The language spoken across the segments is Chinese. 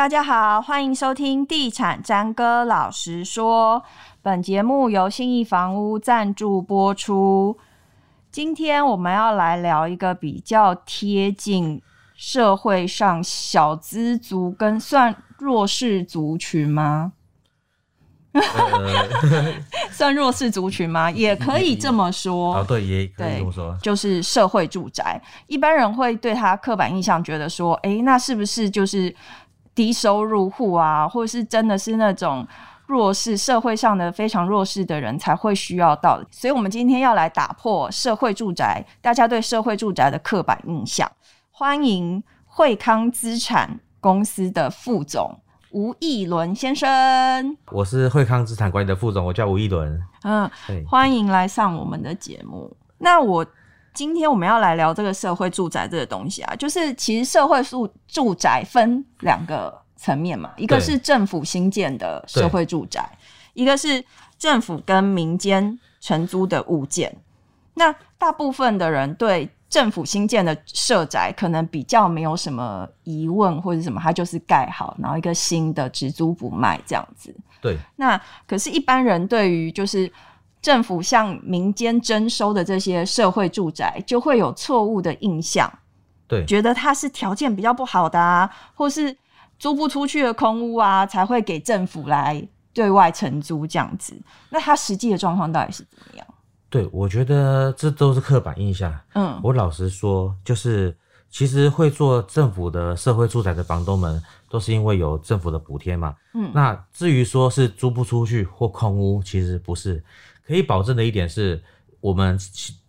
大家好，欢迎收听《地产詹哥老实说》。本节目由信义房屋赞助播出。今天我们要来聊一个比较贴近社会上小资族跟算弱势族群吗？呃、算弱势族群吗？也可以这么说。啊，对，也可以这么说。就是社会住宅，一般人会对他刻板印象觉得说，哎、欸，那是不是就是低收入户啊，或者是真的是那种弱势社会上的非常弱势的人才会需要到的？所以，我们今天要来打破社会住宅大家对社会住宅的刻板印象。欢迎惠康资产公司的副总。吴义伦先生，我是惠康资产管理的副总，我叫吴义伦。嗯，欢迎来上我们的节目。那我今天我们要来聊这个社会住宅这个东西啊，就是其实社会住住宅分两个层面嘛，一个是政府新建的社会住宅，一个是政府跟民间承租的物件。那大部分的人对政府新建的社宅可能比较没有什么疑问或者什么，它就是盖好，然后一个新的只租不卖这样子。对。那可是，一般人对于就是政府向民间征收的这些社会住宅，就会有错误的印象。对。觉得它是条件比较不好的啊，或是租不出去的空屋啊，才会给政府来对外承租这样子。那它实际的状况到底是怎么样？对，我觉得这都是刻板印象。嗯，我老实说，就是其实会做政府的社会住宅的房东们，都是因为有政府的补贴嘛。嗯，那至于说是租不出去或空屋，其实不是。可以保证的一点是，我们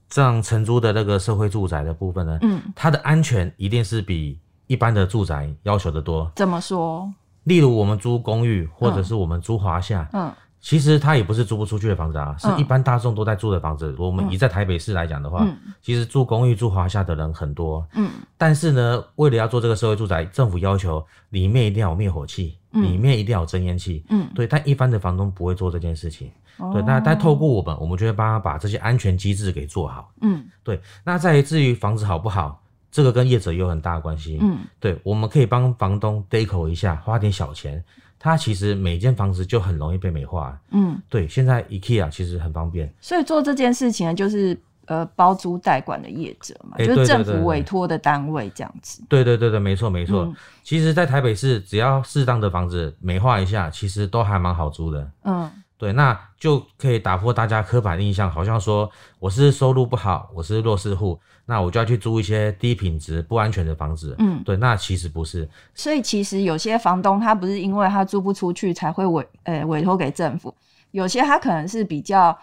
这样承租的那个社会住宅的部分呢，嗯，它的安全一定是比一般的住宅要求的多。怎么说？例如我们租公寓，或者是我们租华夏，嗯。嗯其实它也不是租不出去的房子啊，是一般大众都在住的房子。嗯、我们以在台北市来讲的话，嗯、其实住公寓、住华夏的人很多。嗯，但是呢，为了要做这个社会住宅，政府要求里面一定要有灭火器，嗯、里面一定要有增烟器。嗯，对，但一般的房东不会做这件事情。嗯、对，那但透过我们，我们就会帮他把这些安全机制给做好。嗯，对。那在至于房子好不好，这个跟业者有很大的关系。嗯，对，我们可以帮房东 deco 一下，花点小钱。它其实每间房子就很容易被美化，嗯，对。现在 IKEA 其实很方便，所以做这件事情呢，就是呃包租代管的业者嘛，欸、就是政府委托的单位这样子。对对对对，没错没错。嗯、其实，在台北市，只要适当的房子美化一下，其实都还蛮好租的。嗯，对，那就可以打破大家刻板印象，好像说我是收入不好，我是弱势户。那我就要去租一些低品质、不安全的房子。嗯，对，那其实不是。所以其实有些房东他不是因为他租不出去才会委呃委托给政府，有些他可能是比较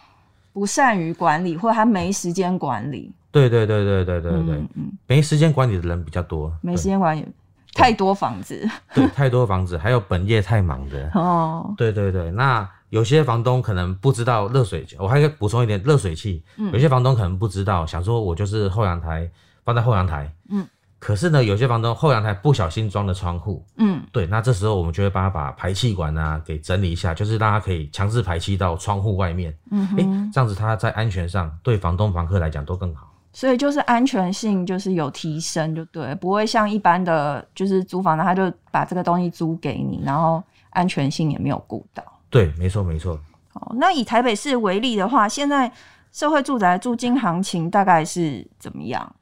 不善于管理，或他没时间管理。对对对对对对对，嗯，嗯，没时间管理的人比较多。没时间管理，太多房子。对，太多房子，还有本业太忙的。哦，对对对，那。有些房东可能不知道热水器，我还可以补充一点热水器。嗯，有些房东可能不知道，想说我就是后阳台放在后阳台。嗯，可是呢，有些房东后阳台不小心装了窗户。嗯，对，那这时候我们就会帮他把排气管啊给整理一下，就是让他可以强制排气到窗户外面。嗯哼，欸，这样子他在安全上对房东房客来讲都更好。所以就是安全性就是有提升，就对，不会像一般的就是租房的，他就把这个东西租给你，然后安全性也没有顾到。对，没错，没错。哦，那以台北市为例的话，现在社会住宅租金行情大概是怎么样？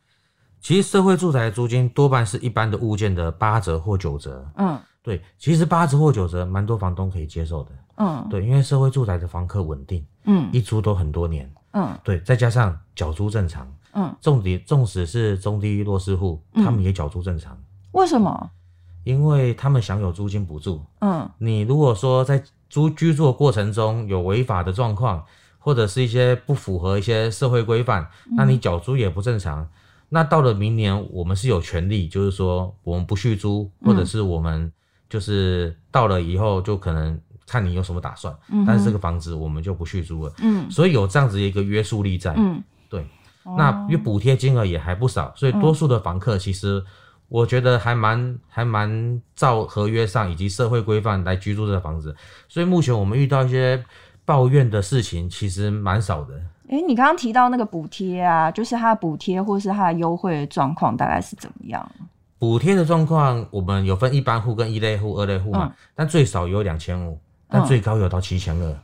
其实社会住宅租金多半是一般的物件的八折或九折。嗯，对，其实八折或九折，蛮多房东可以接受的。嗯，对，因为社会住宅的房客稳定，嗯，一租都很多年。嗯，对，再加上缴租正常。嗯，重点，纵使是中低弱势户，他们也缴租正常。嗯，为什么？因为他们享有租金补助。嗯，你如果说在租居住的过程中有违法的状况，或者是一些不符合一些社会规范，那你缴租也不正常。嗯、那到了明年，我们是有权利，就是说我们不续租，或者是我们就是到了以后就可能看你有什么打算。嗯、但是这个房子我们就不续租了。嗯，所以有这样子一个约束力在。嗯，对。哦、那因为补贴金额也还不少，所以多数的房客其实。我觉得还蛮还蛮照合约上以及社会规范来居住这个房子，所以目前我们遇到一些抱怨的事情其实蛮少的。诶，你刚刚提到那个补贴啊，就是它的补贴或是它的优惠的状况大概是怎么样？补贴的状况，我们有分一般户跟一类户、二类户嘛，嗯、但最少有两千五，但最高有到七千二。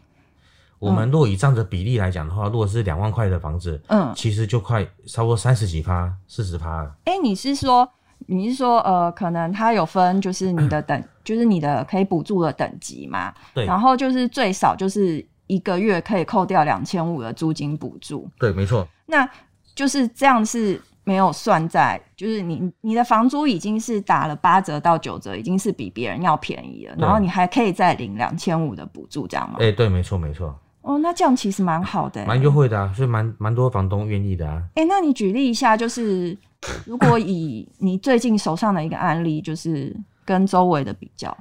我们若以这样的比例来讲的话，如果是两万块的房子，嗯，其实就快差不多三十几趴、四十趴了。哎、欸，你是说，你是说，呃，可能它有分，就是你的等，就是你的可以补助的等级嘛？对。然后就是最少就是一个月可以扣掉两千五的租金补助。对，没错。那就是这样是没有算在，就是你你的房租已经是打了八折到九折，已经是比别人要便宜了，然后你还可以再领两千五的补助，这样吗？哎、欸，对，没错，没错。哦，那这样其实蛮好的，蛮优惠的啊，所以蛮蛮多房东愿意的啊。哎、欸，那你举例一下，就是如果以你最近手上的一个案例，就是跟周围的比较，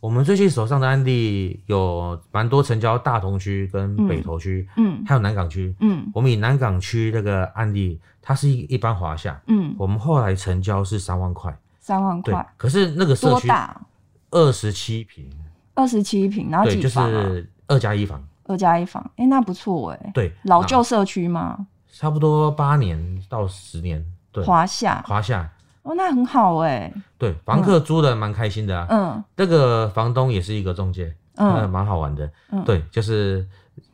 我们最近手上的案例有蛮多成交大同区跟北投区，嗯，还有南港区，嗯，我们以南港区那个案例，它是一一般华夏，嗯，我们后来成交是三万块，三万块，可是那个社区二十七平，二十七平，然后几房、啊？就是二加一房。二加一房，哎、欸，那不错哎、欸。对，老旧社区吗？差不多八年到十年。对，华夏，华夏。哦，那很好哎、欸。对，房客租的蛮开心的啊。嗯。这个房东也是一个中介，嗯，蛮好玩的。嗯。对，就是。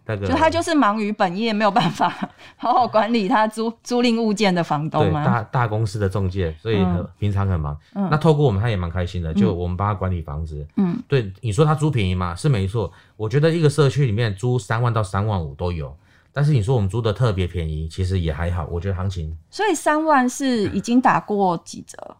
那个、就他就是忙于本业，没有办法 好好管理他租租赁物件的房东吗？大大公司的中介，所以平常很忙。嗯、那透过我们，他也蛮开心的。就我们帮他管理房子。嗯，对，你说他租便宜吗？是没错。我觉得一个社区里面租三万到三万五都有。但是你说我们租的特别便宜，其实也还好。我觉得行情。所以三万是已经打过几折？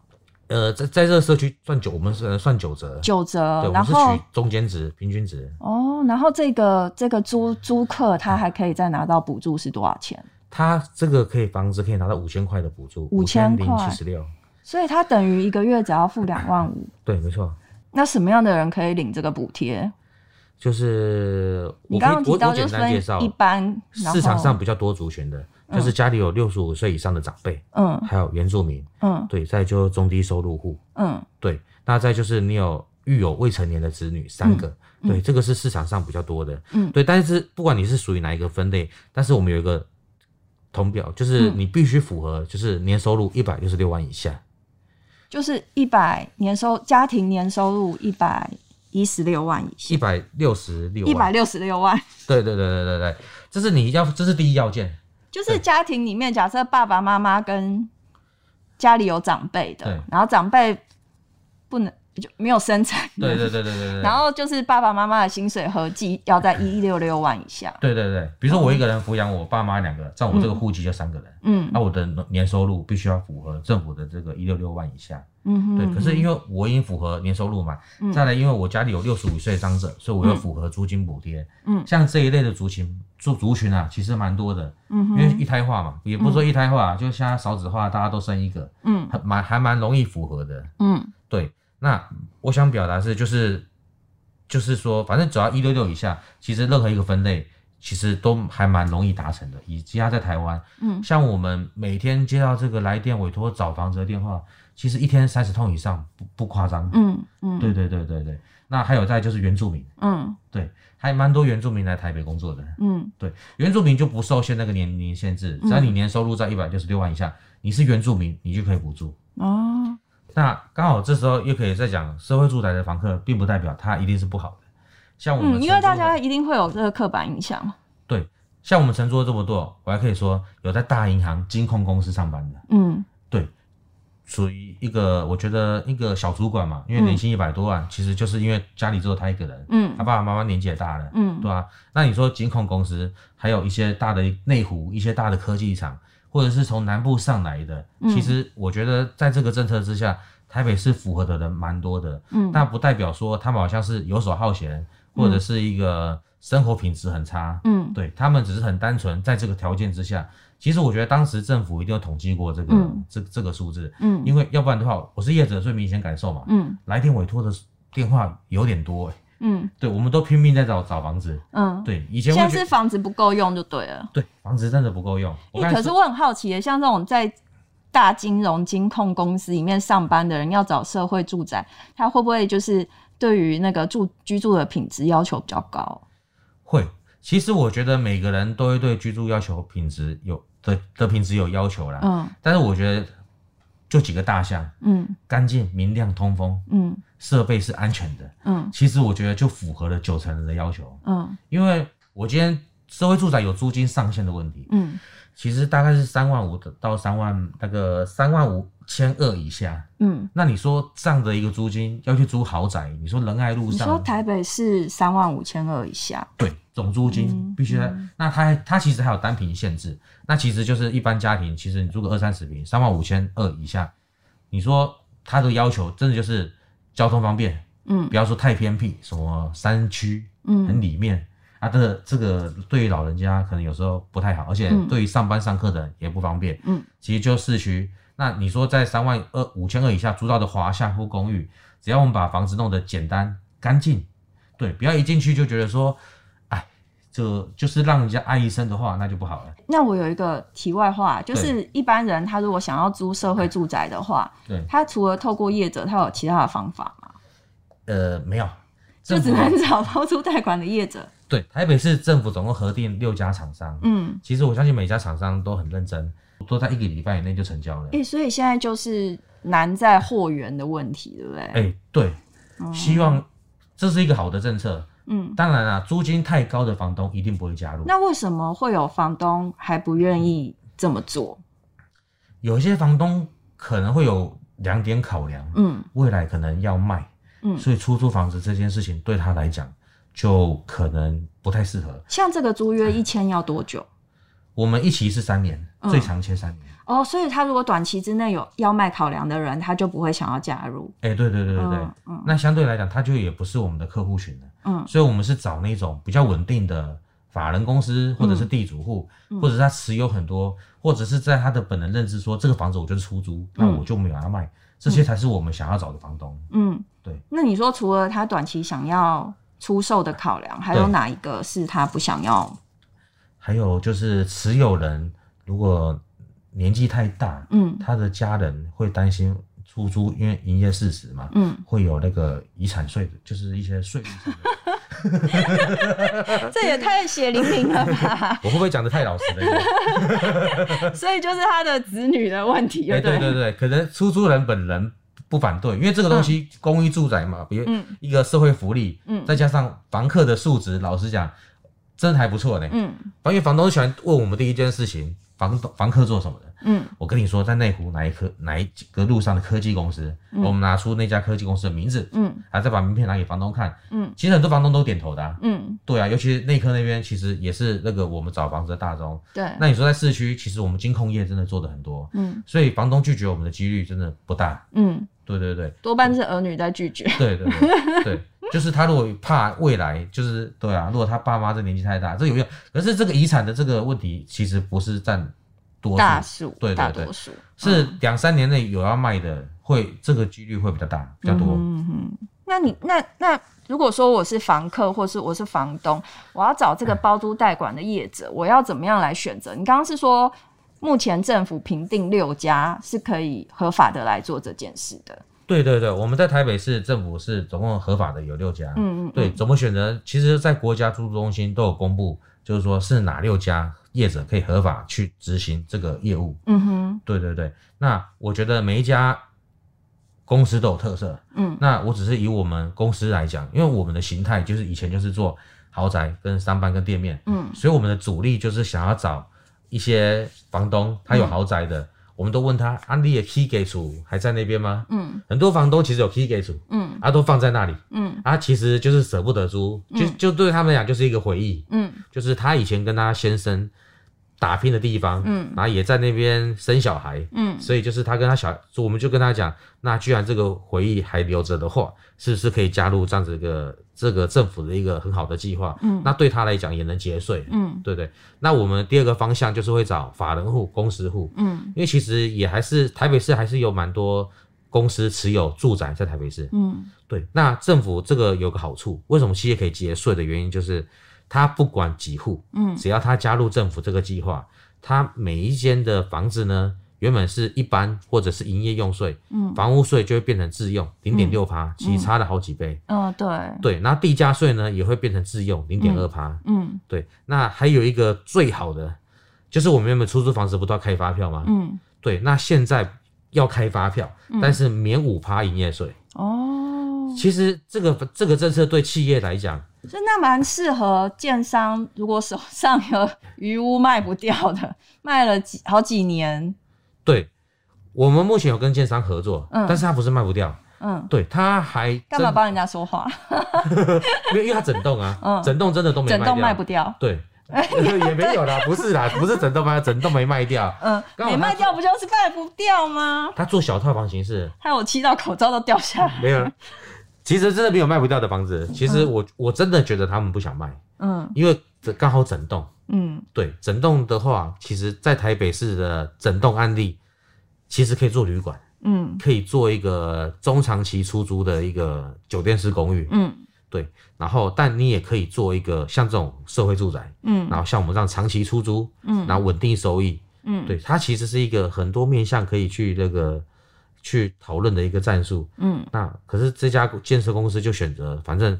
呃，在在这个社区算九，我们是算九折，九折，对，然后我们是取中间值、平均值。哦，然后这个这个租租客他还可以再拿到补助是多少钱？他这个可以房子可以拿到五千块的补助，五千零七十六。所以他等于一个月只要付两万五。对，没错。那什么样的人可以领这个补贴？就是你刚刚提到就是一般市场上比较多族群的。就是家里有六十五岁以上的长辈，嗯，还有原住民，嗯，对，再就中低收入户，嗯，对，那再就是你有育有未成年的子女三个，嗯、对，这个是市场上比较多的，嗯，对，但是不管你是属于哪一个分类，但是我们有一个统表，就是你必须符合，就是年收入一百六十六万以下，就是一百年收家庭年收入一百一十六万以下，一百六十六，一百六十六万，对对对对对对，这是你要，这是第一要件。就是家庭里面，假设爸爸妈妈跟家里有长辈的，然后长辈不能就没有生产，对对对对对，然后就是爸爸妈妈的薪水合计要在一六六万以下。对对对，比如说我一个人抚养我爸妈两个，照我这个户籍就三个人，嗯，那我的年收入必须要符合政府的这个一六六万以下。嗯哼，对，可是因为我已经符合年收入嘛，嗯、再来因为我家里有六十五岁长者，所以我又符合租金补贴。嗯，像这一类的族群族族群啊，其实蛮多的。嗯哼，因为一胎化嘛，也不是说一胎化，嗯、就像少子化，大家都生一个。嗯，还蛮还蛮容易符合的。嗯，对。那我想表达是，就是就是说，反正只要一六六以下，其实任何一个分类，其实都还蛮容易达成的。以及他在台湾，嗯，像我们每天接到这个来电委托找房子的电话。其实一天三十通以上不不夸张，嗯嗯，对对对对对。那还有再就是原住民，嗯，对，还蛮多原住民来台北工作的，嗯，对，原住民就不受限那个年龄限制，只要你年收入在一百六十六万以下，你是原住民，你就可以补助。哦，那刚好这时候又可以再讲，社会住宅的房客并不代表他一定是不好的，像我们，嗯，因为大家一定会有这个刻板印象。对，像我们承租这么多，我还可以说有在大银行、金控公司上班的，嗯。对属于一个，我觉得一个小主管嘛，因为年薪一百多万，嗯、其实就是因为家里只有他一个人，嗯，他爸爸妈妈年纪也大了，嗯，对吧、啊？那你说金控公司，还有一些大的内湖，一些大的科技厂，或者是从南部上来的，嗯、其实我觉得在这个政策之下，台北是符合的人蛮多的，嗯，但不代表说他们好像是游手好闲，或者是一个生活品质很差，嗯，对他们只是很单纯，在这个条件之下。其实我觉得当时政府一定有统计过这个、嗯、这这个数字，嗯，因为要不然的话，我是业者，最明显感受嘛，嗯，来电委托的电话有点多、欸，嗯，对，我们都拼命在找找房子，嗯，对，以前现在是房子不够用就对了，对，房子真的不够用。欸、可是我很好奇的，像这种在大金融金控公司里面上班的人要找社会住宅，他会不会就是对于那个住居住的品质要求比较高？会，其实我觉得每个人都会对居住要求品质有。的的品质有要求啦，嗯，但是我觉得就几个大项，嗯，干净、明亮、通风，嗯，设备是安全的，嗯，其实我觉得就符合了九成人的要求，嗯，因为我今天社会住宅有租金上限的问题，嗯，其实大概是三万五到三万那个三万五千二以下，嗯，那你说这样的一个租金要去租豪宅，你说仁爱路上，你说台北是三万五千二以下，对，总租金必须那它它其实还有单品限制。那其实就是一般家庭，其实你租个二三十平，三万五千二以下，你说他的要求真的就是交通方便，嗯，不要说太偏僻，什么山区，嗯，很里面、嗯、啊，这个这个对于老人家可能有时候不太好，而且对于上班上课的人也不方便，嗯，其实就市区。那你说在三万二五千二以下租到的华夏户公寓，只要我们把房子弄得简单干净，对，不要一进去就觉得说。哎，这就是让人家爱一生的话，那就不好了。那我有一个题外话，就是一般人他如果想要租社会住宅的话，对，他除了透过业者，他有其他的方法吗？呃，没有，就只能找包租贷款的业者。对，台北市政府总共核定六家厂商，嗯，其实我相信每家厂商都很认真，都在一个礼拜以内就成交了。哎、欸，所以现在就是难在货源的问题，对不对？哎、欸，对，嗯、希望这是一个好的政策。嗯，当然啦，租金太高的房东一定不会加入。那为什么会有房东还不愿意这么做？有些房东可能会有两点考量，嗯，未来可能要卖，嗯，所以出租房子这件事情对他来讲就可能不太适合。像这个租约一签要多久？嗯，我们一期是三年，最长签三年。嗯哦，所以他如果短期之内有要卖考量的人，他就不会想要加入。哎、欸，对对对对对，嗯嗯、那相对来讲，他就也不是我们的客户群了。嗯，所以我们是找那种比较稳定的法人公司，或者是地主户，嗯、或者是他持有很多，或者是在他的本能认知说这个房子我就是出租，嗯、那我就没有要卖，这些才是我们想要找的房东。嗯，对。那你说除了他短期想要出售的考量，还有哪一个是他不想要？还有就是持有人如果。年纪太大，嗯，他的家人会担心出租，因为营业事实嘛，嗯，会有那个遗产税，就是一些税率上 这也太血淋淋了吧？我会不会讲的太老实了？所以就是他的子女的问题，对对对对，可能出租人本人不反对，因为这个东西公寓住宅嘛，比如一个社会福利，嗯，再加上房客的素质，老实讲，真的还不错呢，嗯，因为房东喜欢问我们第一件事情。房房客做什么的？嗯，我跟你说，在内湖哪一科哪一个路上的科技公司，嗯、我们拿出那家科技公司的名字，嗯，还再把名片拿给房东看，嗯，其实很多房东都点头的、啊，嗯，对啊，尤其是内科那边，其实也是那个我们找房子的大宗，对。那你说在市区，其实我们金控业真的做的很多，嗯，所以房东拒绝我们的几率真的不大，嗯，对对对，多半是儿女在拒绝，对对对对，就是他如果怕未来，就是对啊，如果他爸妈这年纪太大，这有用，可是这个遗产的这个问题，其实不是占。多数大数，对对对，大多数是两三年内有要卖的，会这个几率会比较大，比较多。嗯哼，那你那那如果说我是房客，或是我是房东，我要找这个包租代管的业者，嗯、我要怎么样来选择？你刚刚是说目前政府评定六家是可以合法的来做这件事的？对对对，我们在台北市政府是总共合法的有六家。嗯，嗯嗯，对，怎么选择？其实，在国家出租中心都有公布，就是说是哪六家。业者可以合法去执行这个业务。嗯哼，对对对。那我觉得每一家公司都有特色。嗯，那我只是以我们公司来讲，因为我们的形态就是以前就是做豪宅跟商办跟店面。嗯，所以我们的主力就是想要找一些房东，他有豪宅的。嗯我们都问他，啊，你的起家厝还在那边吗？嗯，很多房东其实有起家厝，嗯，啊，都放在那里，嗯，啊，其实就是舍不得租，就就对他们来讲就是一个回忆，嗯，就是他以前跟他先生打拼的地方，嗯，然后也在那边生小孩，嗯，所以就是他跟他小，我们就跟他讲，那居然这个回忆还留着的话，是不是可以加入这样子一个这个政府的一个很好的计划？嗯，那对他来讲也能节税，嗯，对不对。那我们第二个方向就是会找法人户、公司户，嗯，因为其实也还是台北市还是有蛮多公司持有住宅在台北市，嗯，对。那政府这个有个好处，为什么企业可以节税的原因就是。他不管几户，嗯，只要他加入政府这个计划，他每一间的房子呢，原本是一般或者是营业用税，嗯，房屋税就会变成自用零点六趴，其实差了好几倍。哦，对，对，那地价税呢也会变成自用零点二趴，嗯，对，那还有一个最好的，就是我们原本出租房子不都要开发票吗？嗯，对，那现在要开发票，嗯、但是免五趴营业税。哦，其实这个这个政策对企业来讲，真的蛮适合建商。如果手上有余屋卖不掉的，卖了几好几年。对，我们目前有跟建商合作，嗯，但是他不是卖不掉，嗯，对，他还干嘛帮人家说话？因为因为他整栋啊，嗯，整栋真的都没卖掉，整栋卖不掉，对。也没有啦，不是啦，不是整栋卖，整栋没卖掉。嗯，没卖掉不就是卖不掉吗？他做小套房形式，害我气到口罩都掉下来。没有，其实真的没有卖不掉的房子。其实我我真的觉得他们不想卖，嗯，因为这刚好整栋，嗯，对，整栋的话，其实在台北市的整栋案例，其实可以做旅馆，嗯，可以做一个中长期出租的一个酒店式公寓，嗯。对，然后但你也可以做一个像这种社会住宅，嗯，然后像我们这样长期出租，嗯，然后稳定收益，嗯，对，它其实是一个很多面向可以去那个去讨论的一个战术，嗯，那可是这家建设公司就选择反正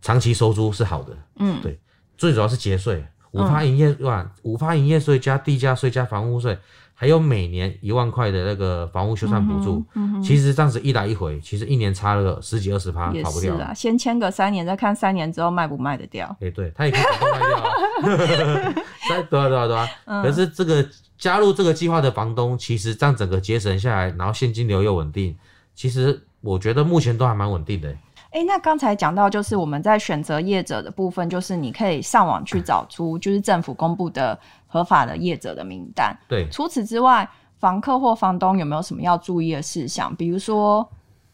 长期收租是好的，嗯，对，最主要是节税，五发营业哇，五发营业税加地价税加房屋税。还有每年一万块的那个房屋修缮补助，嗯嗯、其实这样子一来一回，其实一年差了十几二十趴，跑不掉。是啊，先签个三年，再看三年之后卖不卖得掉。哎、欸，对，他也可以主动卖掉啊。对啊，对啊，对啊。嗯、可是这个加入这个计划的房东，其实这样整个节省下来，然后现金流又稳定，其实我觉得目前都还蛮稳定的。哎、欸，那刚才讲到就是我们在选择业者的部分，就是你可以上网去找出就是政府公布的。合法的业者的名单。对，除此之外，房客或房东有没有什么要注意的事项？比如说，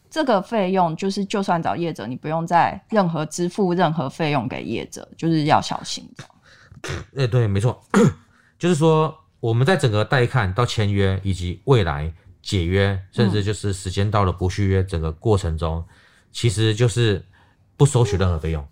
这个费用就是，就算找业者，你不用再任何支付任何费用给业者，就是要小心。哎、欸，对，没错，就是说我们在整个带看到签约以及未来解约，甚至就是时间到了不续约整个过程中，嗯、其实就是不收取任何费用。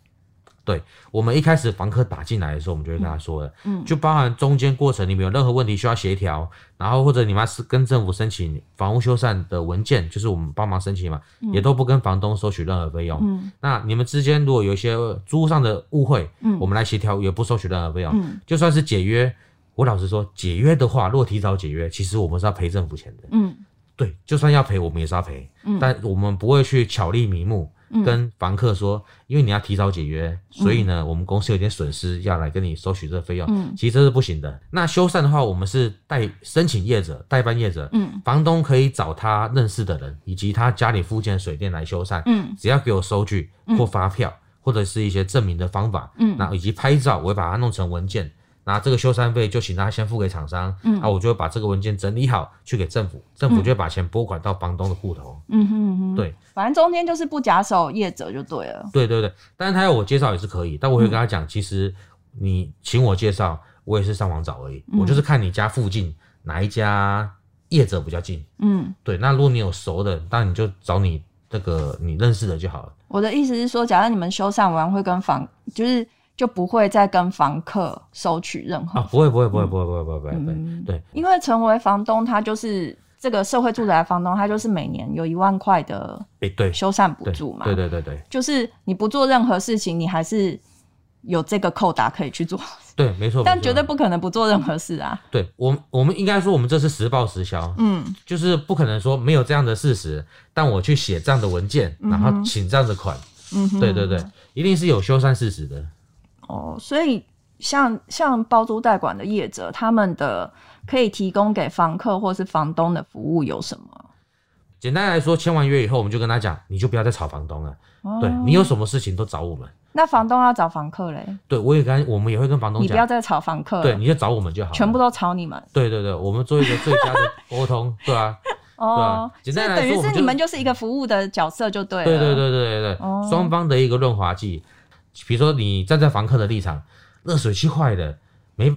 对，我们一开始房客打进来的时候，我们就会跟他说了，嗯，就包含中间过程你们有任何问题需要协调，然后或者你们是跟政府申请房屋修缮的文件，就是我们帮忙申请嘛，也都不跟房东收取任何费用。嗯，那你们之间如果有一些租上的误会，嗯，我们来协调也不收取任何费用。嗯，就算是解约，我老实说，解约的话，如果提早解约，其实我们是要赔政府钱的。嗯，对，就算要赔，我们也是要赔。嗯，但我们不会去巧立名目。跟房客说，因为你要提早解约，所以呢，我们公司有点损失，要来跟你收取这个费用。嗯，其实这是不行的。那修缮的话，我们是代申请业者、代办业者，嗯，房东可以找他认识的人，以及他家里附近的水电来修缮。嗯，只要给我收据或发票，或者是一些证明的方法，嗯，那以及拍照，我会把它弄成文件。那这个修缮费就请他先付给厂商，嗯，啊，我就会把这个文件整理好，去给政府，政府就会把钱拨款到房东的户头，嗯哼哼，对，反正中间就是不假手业者就对了，对对对，但是他要我介绍也是可以，但我会跟他讲，其实你请我介绍，我也是上网找而已，我就是看你家附近哪一家业者比较近，嗯，对，那如果你有熟的，那你就找你这个你认识的就好了。我的意思是说，假如你们修缮完会跟房就是。就不会再跟房客收取任何啊，不会不会不会不会不会不会不会，对，因为成为房东，他就是这个社会住宅房东，他就是每年有一万块的诶对。修缮补助嘛，对对对对，就是你不做任何事情，你还是有这个扣打可以去做，对，没错，但绝对不可能不做任何事啊。对我我们应该说我们这是实报实销，嗯，就是不可能说没有这样的事实，但我去写这样的文件，然后请这样的款，嗯，对对对，一定是有修缮事实的。哦，所以像像包租代管的业者，他们的可以提供给房客或是房东的服务有什么？简单来说，签完约以后，我们就跟他讲，你就不要再吵房东了。哦、对，你有什么事情都找我们。那房东要找房客嘞？对，我也跟我们也会跟房东讲，你不要再吵房客。对，你就找我们就好，全部都吵你们。对对对，我们做一个最佳的 沟通，对啊。哦，简单来说，等于是你们就是一个服务的角色，就对了。对对对对对对，双、哦、方的一个润滑剂。比如说，你站在房客的立场，热水器坏了，没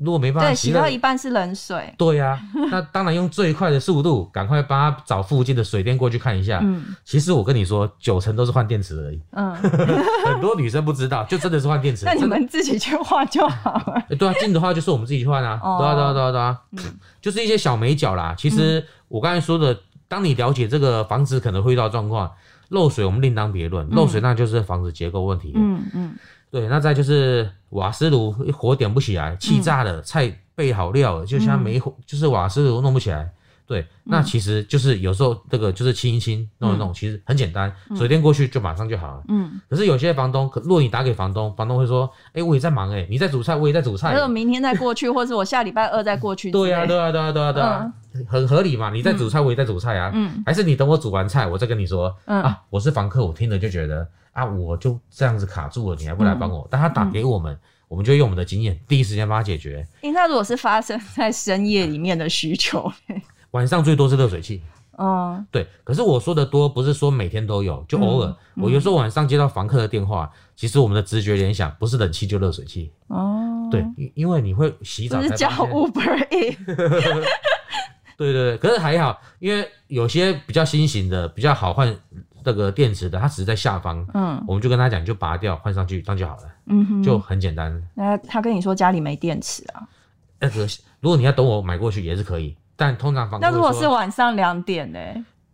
如果没办法洗，对，洗到一半是冷水。对呀、啊，那当然用最快的速度，赶快帮他找附近的水电过去看一下。嗯，其实我跟你说，九成都是换电池而已。嗯，很多女生不知道，就真的是换电池。那你们自己去换就好了。哎，对啊，近的话就是我们自己去换啊。对啊，对啊，对啊，对啊。嗯，就是一些小眉角啦。其实我刚才说的，当你了解这个房子可能会遇到状况。漏水我们另当别论，漏水那就是房子结构问题。嗯嗯，对，那再就是瓦斯炉火点不起来，气炸了，菜备好料了，就像没火，就是瓦斯炉弄不起来，对，那其实就是有时候这个就是清一清弄一弄，其实很简单，水电过去就马上就好了。嗯。可是有些房东，如果你打给房东，房东会说：“哎，我也在忙，哎，你在煮菜，我也在煮菜。”那我明天再过去，或者我下礼拜二再过去。对呀，对呀，对呀，对呀，对呀，很合理嘛。你在煮菜，我也在煮菜啊。嗯。还是你等我煮完菜，我再跟你说。嗯。啊，我是房客，我听了就觉得啊，我就这样子卡住了，你还不来帮我？但他打给我们。我们就用我们的经验，第一时间帮他解决。因为他如果是发生在深夜里面的需求，晚上最多是热水器。哦，对。可是我说的多，不是说每天都有，就偶尔。嗯、我有时候晚上接到房客的电话，其实我们的直觉联想不是冷气就热水器。哦，对，因为你会洗澡才。是叫 Uber E。对对对，可是还好，因为有些比较新型的比较好换。这个电池的，它只是在下方，嗯，我们就跟他讲，就拔掉换上去，这样就好了，嗯哼，就很简单。那他跟你说家里没电池啊？那个，如果你要等我买过去也是可以，但通常房。那如果是晚上两点呢？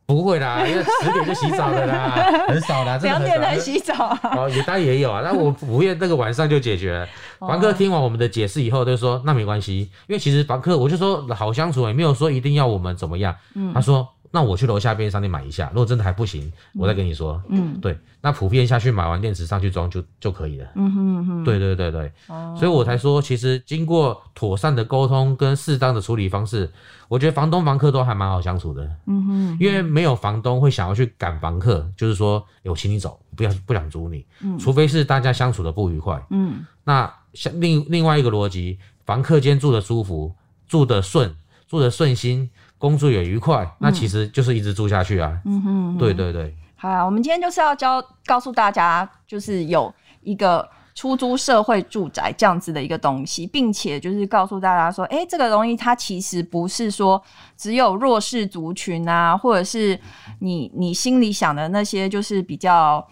不会啦，因为十点就洗澡了啦，很少啦。两点才洗澡？哦，也当然也有啊。那我五月那个晚上就解决了。房客听完我们的解释以后，就说那没关系，因为其实房客我就说好相处，也没有说一定要我们怎么样。嗯，他说。那我去楼下便利商店买一下，如果真的还不行，我再跟你说。嗯，对，那普遍下去买完电池上去装就就可以了。嗯哼嗯哼，对对对对，哦，所以我才说，其实经过妥善的沟通跟适当的处理方式，我觉得房东房客都还蛮好相处的。嗯哼，因为没有房东会想要去赶房客，就是说，我请你走，不要不想租你。嗯，除非是大家相处的不愉快。嗯，那像另另外一个逻辑，房客间住的舒服，住的顺，住的顺心。工作也愉快，那其实就是一直住下去啊。嗯哼，对对对。好啊，我们今天就是要教告诉大家，就是有一个出租社会住宅这样子的一个东西，并且就是告诉大家说，哎，这个东西它其实不是说只有弱势族群啊，或者是你你心里想的那些，就是比较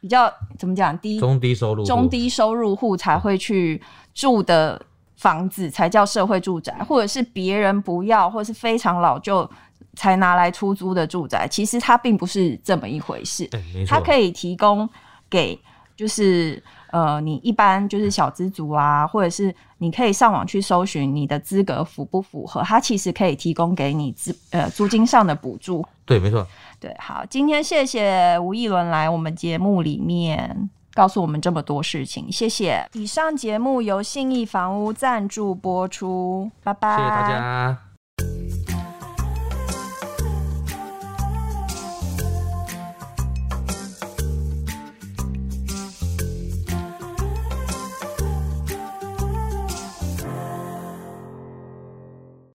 比较怎么讲低中低收入中低收入户才会去住的。房子才叫社会住宅，或者是别人不要，或者是非常老旧才拿来出租的住宅，其实它并不是这么一回事。它可以提供给就是呃，你一般就是小资族啊，或者是你可以上网去搜寻你的资格符不符合，它其实可以提供给你资呃租金上的补助。对，没错。对，好，今天谢谢吴一伦来我们节目里面。告诉我们这么多事情，谢谢。以上节目由信义房屋赞助播出，拜拜。谢谢大家。